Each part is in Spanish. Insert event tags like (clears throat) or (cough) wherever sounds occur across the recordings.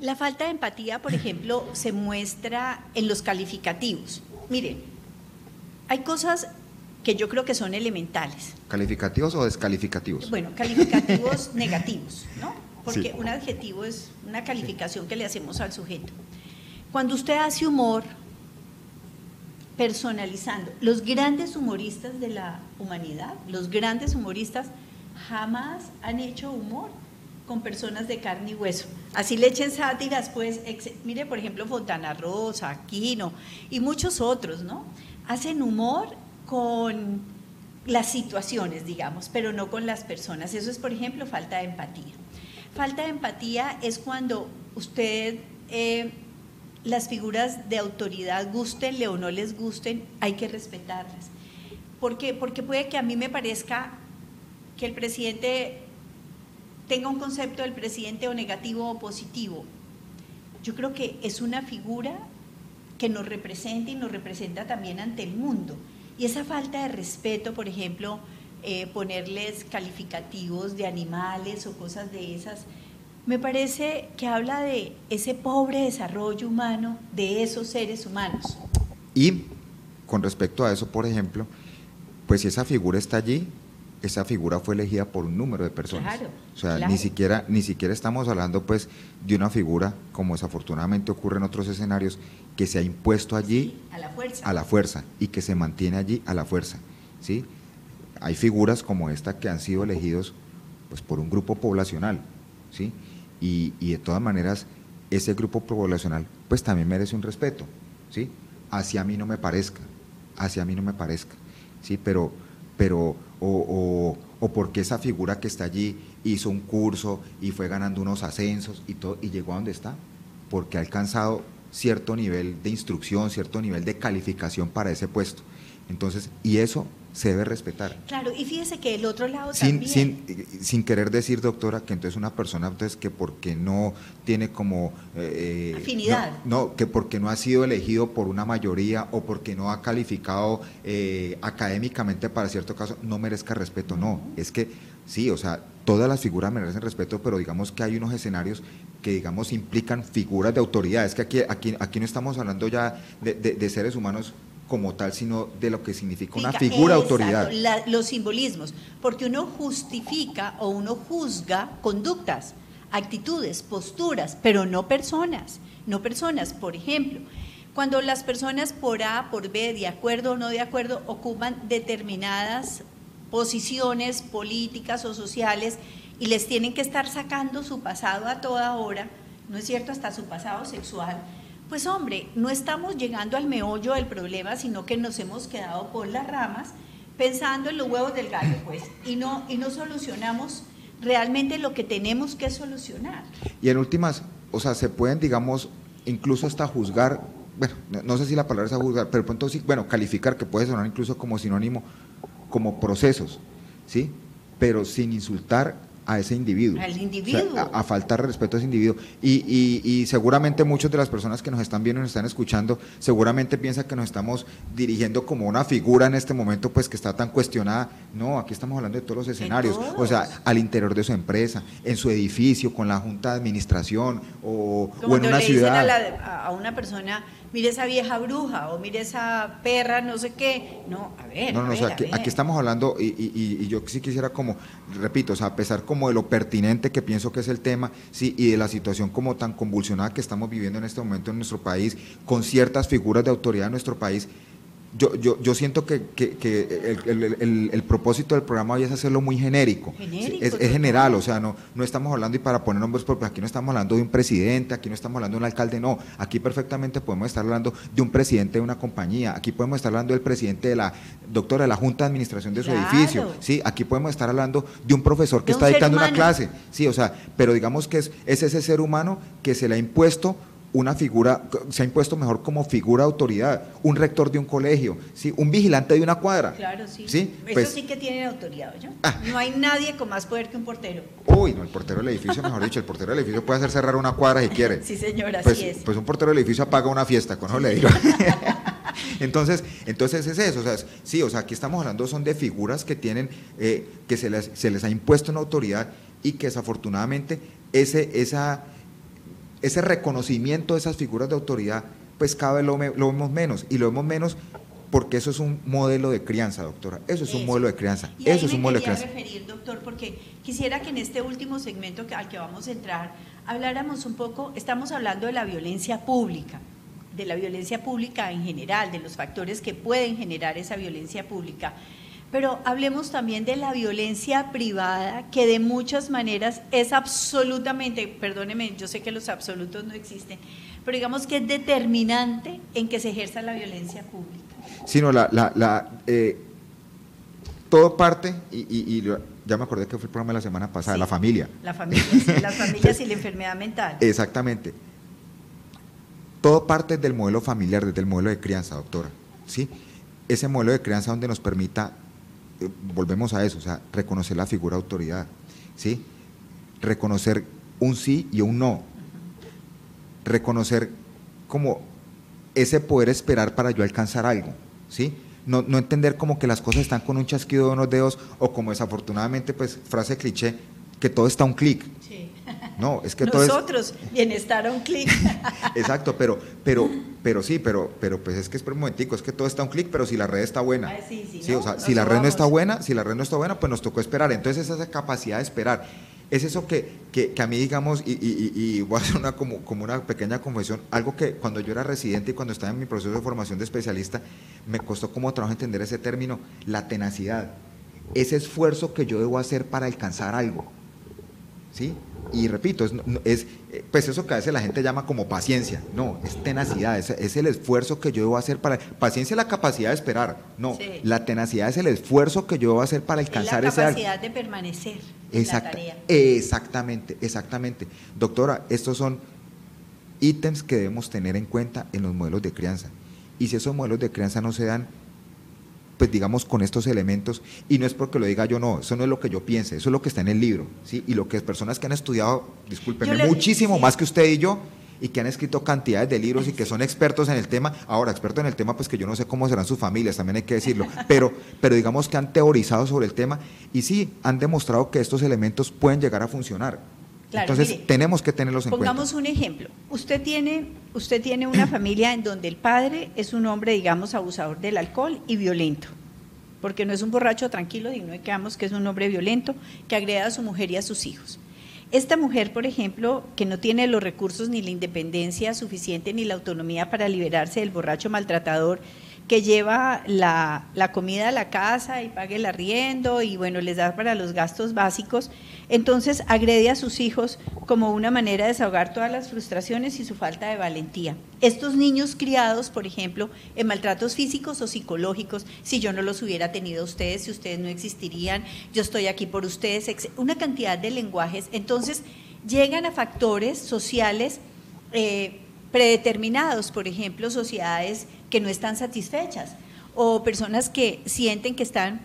La falta de empatía, por ejemplo, se muestra en los calificativos. Miren, hay cosas que yo creo que son elementales. ¿Calificativos o descalificativos? Bueno, calificativos (laughs) negativos, ¿no? Porque un adjetivo es una calificación que le hacemos al sujeto. Cuando usted hace humor, personalizando, los grandes humoristas de la humanidad, los grandes humoristas jamás han hecho humor con personas de carne y hueso. Así le echen sátiras, pues, mire, por ejemplo, Fontana Rosa, Aquino y muchos otros, ¿no? Hacen humor con las situaciones, digamos, pero no con las personas. Eso es, por ejemplo, falta de empatía. Falta de empatía es cuando usted, eh, las figuras de autoridad, gustenle o no les gusten, hay que respetarlas. ¿Por? Porque puede que a mí me parezca que el presidente tenga un concepto del presidente o negativo o positivo. Yo creo que es una figura que nos representa y nos representa también ante el mundo. Y esa falta de respeto, por ejemplo, eh, ponerles calificativos de animales o cosas de esas, me parece que habla de ese pobre desarrollo humano de esos seres humanos. Y con respecto a eso, por ejemplo, pues si esa figura está allí, esa figura fue elegida por un número de personas. Claro, o sea, ni siquiera ni siquiera estamos hablando pues de una figura como desafortunadamente ocurre en otros escenarios que se ha impuesto allí a la fuerza. A la fuerza y que se mantiene allí a la fuerza, ¿sí? Hay figuras como esta que han sido elegidos pues por un grupo poblacional, ¿sí? Y, y de todas maneras ese grupo poblacional pues también merece un respeto, ¿sí? Hacia mí no me parezca, hacia mí no me parezca, ¿sí? Pero pero o, o, porque esa figura que está allí hizo un curso y fue ganando unos ascensos y, todo, y llegó a donde está, porque ha alcanzado cierto nivel de instrucción, cierto nivel de calificación para ese puesto. Entonces, y eso se debe respetar. Claro, y fíjese que el otro lado sin, también. Sin, sin querer decir, doctora, que entonces una persona entonces que porque no tiene como... Eh, Afinidad. No, que porque no ha sido elegido por una mayoría o porque no ha calificado eh, académicamente para cierto caso, no merezca respeto. No, es que sí, o sea, todas las figuras merecen respeto, pero digamos que hay unos escenarios que digamos implican figuras de autoridad. Es que aquí, aquí, aquí no estamos hablando ya de, de seres humanos como tal, sino de lo que significa una figura autoridad. los simbolismos, porque uno justifica o uno juzga conductas, actitudes, posturas, pero no personas, no personas. Por ejemplo, cuando las personas por A, por B, de acuerdo o no de acuerdo, ocupan determinadas posiciones políticas o sociales y les tienen que estar sacando su pasado a toda hora, ¿no es cierto? Hasta su pasado sexual pues hombre, no estamos llegando al meollo del problema, sino que nos hemos quedado por las ramas pensando en los huevos del gallo, pues, y no, y no solucionamos realmente lo que tenemos que solucionar. Y en últimas, o sea, se pueden, digamos, incluso hasta juzgar, bueno, no, sé si la palabra es juzgar, pero pronto sí, bueno, calificar, que puede sonar incluso como sinónimo, como procesos, ¿sí? Pero sin insultar a ese individuo. Al individuo. a, faltar respeto a ese individuo. Y, y, seguramente muchas de las personas que nos están viendo y nos están escuchando, seguramente piensan que nos estamos dirigiendo como una figura en este momento, pues que está tan cuestionada. No, aquí estamos hablando de todos los escenarios. O sea, al interior de su empresa, en su edificio, con la junta de administración o, o en una ciudad. a, a una persona mire esa vieja bruja o mire esa perra, no sé qué. No, a ver. No, no, o sea, aquí, aquí, estamos hablando, y, y, y, yo sí quisiera como, repito, o sea, a pesar como de lo pertinente que pienso que es el tema, sí, y de la situación como tan convulsionada que estamos viviendo en este momento en nuestro país, con ciertas figuras de autoridad en nuestro país, yo, yo, yo siento que, que, el, el, el, propósito del programa hoy es hacerlo muy genérico. es, general, o sea, no, no estamos hablando, y para poner nombres propios, aquí no estamos hablando de un presidente, aquí no estamos hablando de un alcalde, no. Aquí perfectamente podemos estar hablando de un presidente de una compañía, aquí podemos estar hablando del presidente de la doctora de la Junta de Administración de su edificio, ¿sí? Aquí podemos estar hablando de un profesor que está dictando una clase, sí, o sea, pero digamos que es, es ese ser humano que se le ha impuesto una figura, se ha impuesto mejor como figura de autoridad, un rector de un colegio, ¿sí? un vigilante de una cuadra. Claro, sí. ¿sí? Eso pues sí que tiene autoridad, ah. No hay nadie con más poder que un portero. Uy, no, el portero del edificio, mejor dicho, el portero del edificio puede hacer cerrar una cuadra si quiere. sí, señora, pues, así es. Pues un portero del edificio apaga una fiesta, con eso le digo. (laughs) entonces, entonces es eso, o sea, sí, o sea, aquí estamos hablando son de figuras que tienen, eh, que se les, se les ha impuesto una autoridad y que desafortunadamente ese, esa ese reconocimiento de esas figuras de autoridad, pues cada vez lo, lo vemos menos, y lo vemos menos porque eso es un modelo de crianza, doctora. Eso es un modelo de crianza. Y eso es un modelo de crianza. referir, doctor, porque quisiera que en este último segmento al que vamos a entrar habláramos un poco, estamos hablando de la violencia pública, de la violencia pública en general, de los factores que pueden generar esa violencia pública. Pero hablemos también de la violencia privada, que de muchas maneras es absolutamente, perdóneme, yo sé que los absolutos no existen, pero digamos que es determinante en que se ejerza la violencia pública sino la, la, la eh, todo parte, y, ya me acordé que fue el programa de la semana pasada, la familia. La familia, las (laughs) familias y la enfermedad mental. Exactamente. Todo parte del modelo familiar, desde el modelo de crianza, doctora. ¿sí? Ese modelo de crianza donde nos permita, eh, volvemos a eso, o sea, reconocer la figura de autoridad, ¿sí? reconocer un sí y un no, reconocer como ese poder esperar para yo alcanzar algo. ¿sí? No, no, entender como que las cosas están con un chasquido de unos dedos o como desafortunadamente, pues, frase cliché, que todo está a un clic. Sí. No, es que (laughs) Nosotros, bienestar a un clic. (laughs) Exacto, pero, pero, pero sí, pero, pero pues es que es un momentico, es que todo está a un clic, pero si la red está buena. sí, sí, sí o sea, si la red no está buena, si la red no está buena, pues nos tocó esperar. Entonces esa capacidad de esperar es eso que, que, a mí, digamos, y, y, voy a hacer una, como, como una pequeña confesión, algo que cuando yo era residente y cuando estaba en mi proceso de formación de especialista, me costó como trabajo entender ese término, la tenacidad, ese esfuerzo que yo debo hacer para alcanzar algo. ¿Sí? Y repito, es, es, pues eso que a veces la gente llama como paciencia, no, es tenacidad, es, el esfuerzo que yo debo hacer para, paciencia es la capacidad de esperar, no, la tenacidad es el esfuerzo que yo debo hacer para alcanzar ese La capacidad de permanecer. Exactamente, exactamente. Doctora, estos son ítems que debemos tener en cuenta en los modelos de crianza. Y si esos modelos de crianza no se dan, pues digamos con estos elementos, y no es porque lo diga yo, no, eso no es lo que yo piense, eso es lo que está en el libro, ¿sí? Y lo que personas que han estudiado, discúlpenme, muchísimo más que usted y yo, y que han escrito cantidades de libros y que son expertos en el tema. Ahora, expertos en el tema, pues que yo no sé cómo serán sus familias, también hay que decirlo, pero, pero digamos que han teorizado sobre el tema y sí, han demostrado que estos elementos pueden llegar a funcionar. Entonces, tenemos que tenerlos en cuenta. Pongamos un ejemplo. Usted tiene, usted tiene una (clears throat) familia en donde el padre es un hombre, digamos, abusador del alcohol y violento porque no es un borracho tranquilo, y no quedamos que es un hombre violento que agreda a su mujer y a sus hijos. Esta mujer, por ejemplo, que no tiene los recursos ni la independencia suficiente ni la autonomía para liberarse del borracho maltratador, que lleva la, comida a la casa y pague el arriendo y bueno, les da para los gastos básicos, entonces agrede a sus hijos como una manera de desahogar todas las frustraciones y su falta de valentía. Estos niños criados, por ejemplo, en maltratos físicos o psicológicos, si yo no los hubiera tenido ustedes, si ustedes no existirían, yo estoy aquí por ustedes, una cantidad de lenguajes, entonces llegan a factores sociales eh, predeterminados, por ejemplo, sociedades que no están satisfechas o personas que sienten que están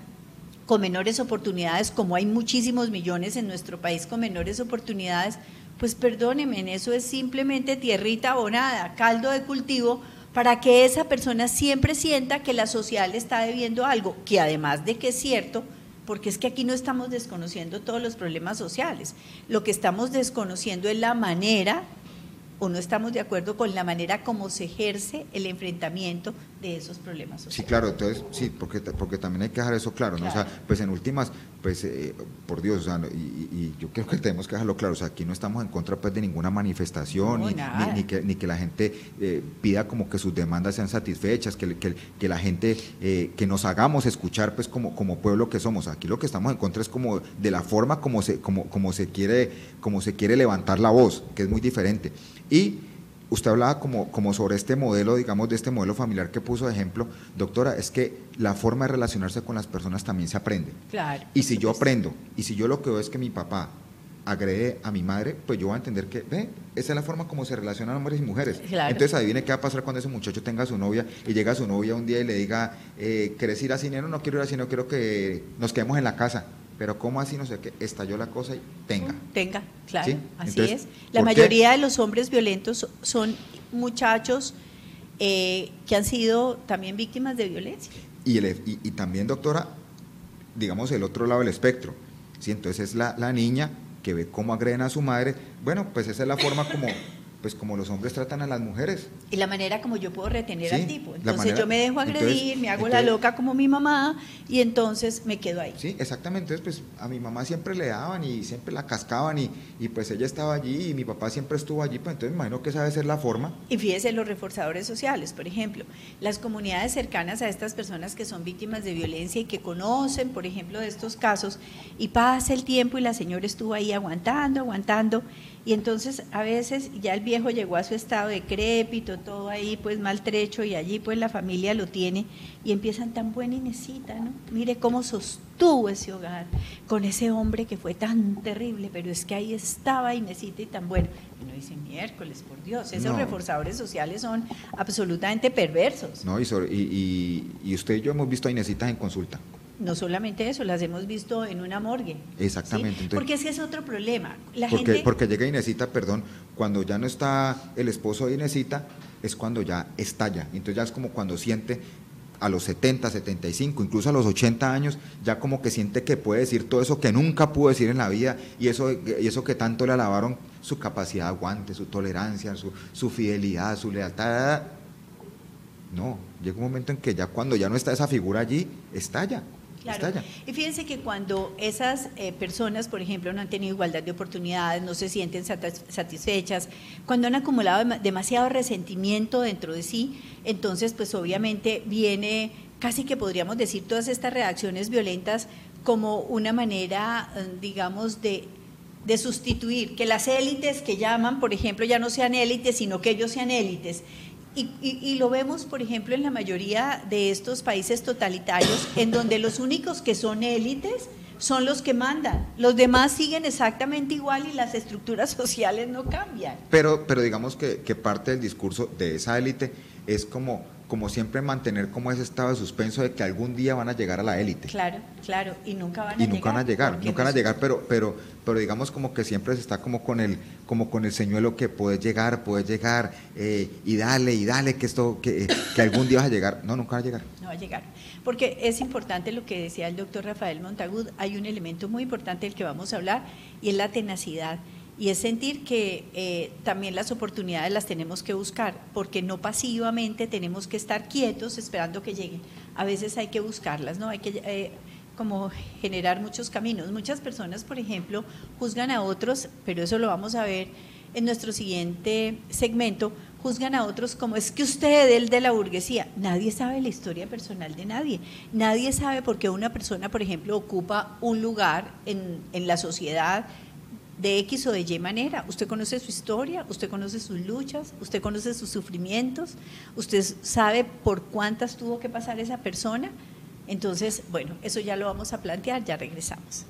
con menores oportunidades, como hay muchísimos millones en nuestro país con menores oportunidades, pues perdónenme, eso es simplemente tierrita abonada, caldo de cultivo para que esa persona siempre sienta que la social está debiendo algo, que además de que es cierto, porque es que aquí no estamos desconociendo todos los problemas sociales, lo que estamos desconociendo es la manera o no estamos de acuerdo con la manera como se ejerce el enfrentamiento de esos problemas sociales. Sí, claro, entonces, sí, porque, porque también hay que dejar eso claro, ¿no? O sea, pues en últimas, pues, eh, por Dios, o sea, y, yo creo que tenemos que dejarlo claro, o sea, aquí no estamos en contra, pues, de ninguna manifestación, ni, ni, que, ni que la gente eh, pida como que sus demandas sean satisfechas, que, que, que la gente, eh, que nos hagamos escuchar, pues, como, como pueblo que somos. Aquí lo que estamos en contra es como de la forma como se, como, como se quiere, como se quiere levantar la voz, que es muy diferente. Y usted hablaba como, como sobre este modelo, digamos, de este modelo familiar que puso de ejemplo, doctora, es que la forma de relacionarse con las personas también se aprende. Claro. Y si yo aprendo, y si yo lo que veo es que mi papá agrede a mi madre, pues yo voy a entender que, ve, esa es la forma como se relacionan hombres y mujeres. Entonces adivine qué va a pasar cuando ese muchacho tenga a su novia y llega a su novia un día y le diga, eh, ¿quieres ir a cine? No, no quiero ir a cine, no quiero que nos quedemos en la casa pero ¿cómo así? No sé qué, estalló la cosa y tenga. Tenga, claro, así es. La mayoría de los hombres violentos son muchachos eh, que han sido también víctimas de violencia. Y, y, también, doctora, digamos el otro lado del espectro. ¿sí? Entonces es la, la niña que ve cómo agreden a su madre. Bueno, pues esa es la forma como pues como los hombres tratan a las mujeres. Y la manera como yo puedo retener Sí, al tipo. la Entonces manera- yo me dejo agredir, entonces- me hago la entonces- loca como mi mamá y entonces me quedo ahí. Sí, exactamente. Entonces, pues a mi mamá siempre le daban y siempre la cascaban y, y pues ella estaba allí y mi papá siempre estuvo allí, pues entonces me imagino que esa debe ser la forma. Y fíjese los reforzadores sociales, por ejemplo, las comunidades cercanas a estas personas que son víctimas de violencia y que conocen, por ejemplo, de estos casos, y pasa el tiempo y la señora estuvo ahí aguantando, aguantando, y entonces a veces ya el viejo llegó a su estado decrépito, todo ahí pues maltrecho, y allí pues la familia lo tiene, y empiezan tan buena Inesita, ¿no? Mire cómo sostuvo ese hogar con ese hombre que fue tan terrible, pero es que ahí estaba Inesita y tan bueno. Y uno dice, miércoles, por Dios, esos No. reforzadores sociales son absolutamente perversos. ¿no? Y, sobre- y, y- y usted y yo hemos visto a Inesitas en consulta. No solamente eso, las hemos visto en una morgue. ¿sí? Exactamente, entonces- Porque ese es otro problema. La Porque, gente, porque llega Inesita, perdón, cuando ya no está el esposo de Inesita, es cuando ya estalla. Entonces ya es como cuando siente a los 70, 75, incluso a los 80 años, ya como que siente que puede decir todo eso que nunca pudo decir en la vida y eso, y eso que tanto le alabaron, su capacidad de aguante, su tolerancia, su, su fidelidad, su lealtad. No, llega un momento en que ya cuando ya no está esa figura allí, estalla. Claro. Estalla. Y fíjense que cuando esas eh, personas, por ejemplo, no han tenido igualdad de oportunidades, no se sienten satis- satisfechas, cuando han acumulado dema- demasiado resentimiento dentro de sí, entonces pues obviamente viene casi que podríamos decir todas estas reacciones violentas como una manera, eh, digamos, de de sustituir, que las élites que llaman, por ejemplo, ya no sean élites, sino que ellos sean élites. Y, y- y lo vemos, por ejemplo, en la mayoría de estos países totalitarios, en donde los únicos que son élites son los que mandan. Los demás siguen exactamente igual y las estructuras (laughs) sociales no cambian. Pero, pero digamos que, que parte del discurso de esa élite es como, como siempre mantener como ese estado de suspenso de que algún día van a llegar a la élite. Claro, claro, y nunca van a Y llegar. nunca van a llegar, nunca van a llegar, pero, pero, pero digamos como que siempre se está como con el, como con el señuelo que puedes llegar, puedes llegar, eh, y dale, y dale, que esto, que, que algún día vas a llegar. No, nunca va a llegar. No va a llegar. Porque es importante lo que decía el doctor Rafael Montagud, hay un elemento muy importante del que vamos a hablar y es la tenacidad. Y es sentir que eh, también las oportunidades las tenemos que buscar, porque no pasivamente tenemos que estar quietos esperando que lleguen. A veces hay que buscarlas, ¿no? Hay que eh, como generar muchos caminos. Muchas personas, por ejemplo, juzgan a otros, pero eso lo vamos a ver en nuestro siguiente segmento, juzgan a otros como es que usted, el de la burguesía, nadie sabe la historia personal de nadie, nadie sabe por qué una persona, por ejemplo, ocupa un lugar en, en la sociedad de X o de Y manera. Usted conoce su historia, usted conoce sus luchas, usted conoce sus sufrimientos, usted sabe por cuántas tuvo que pasar esa persona. Entonces, bueno, eso ya lo vamos a plantear, ya regresamos.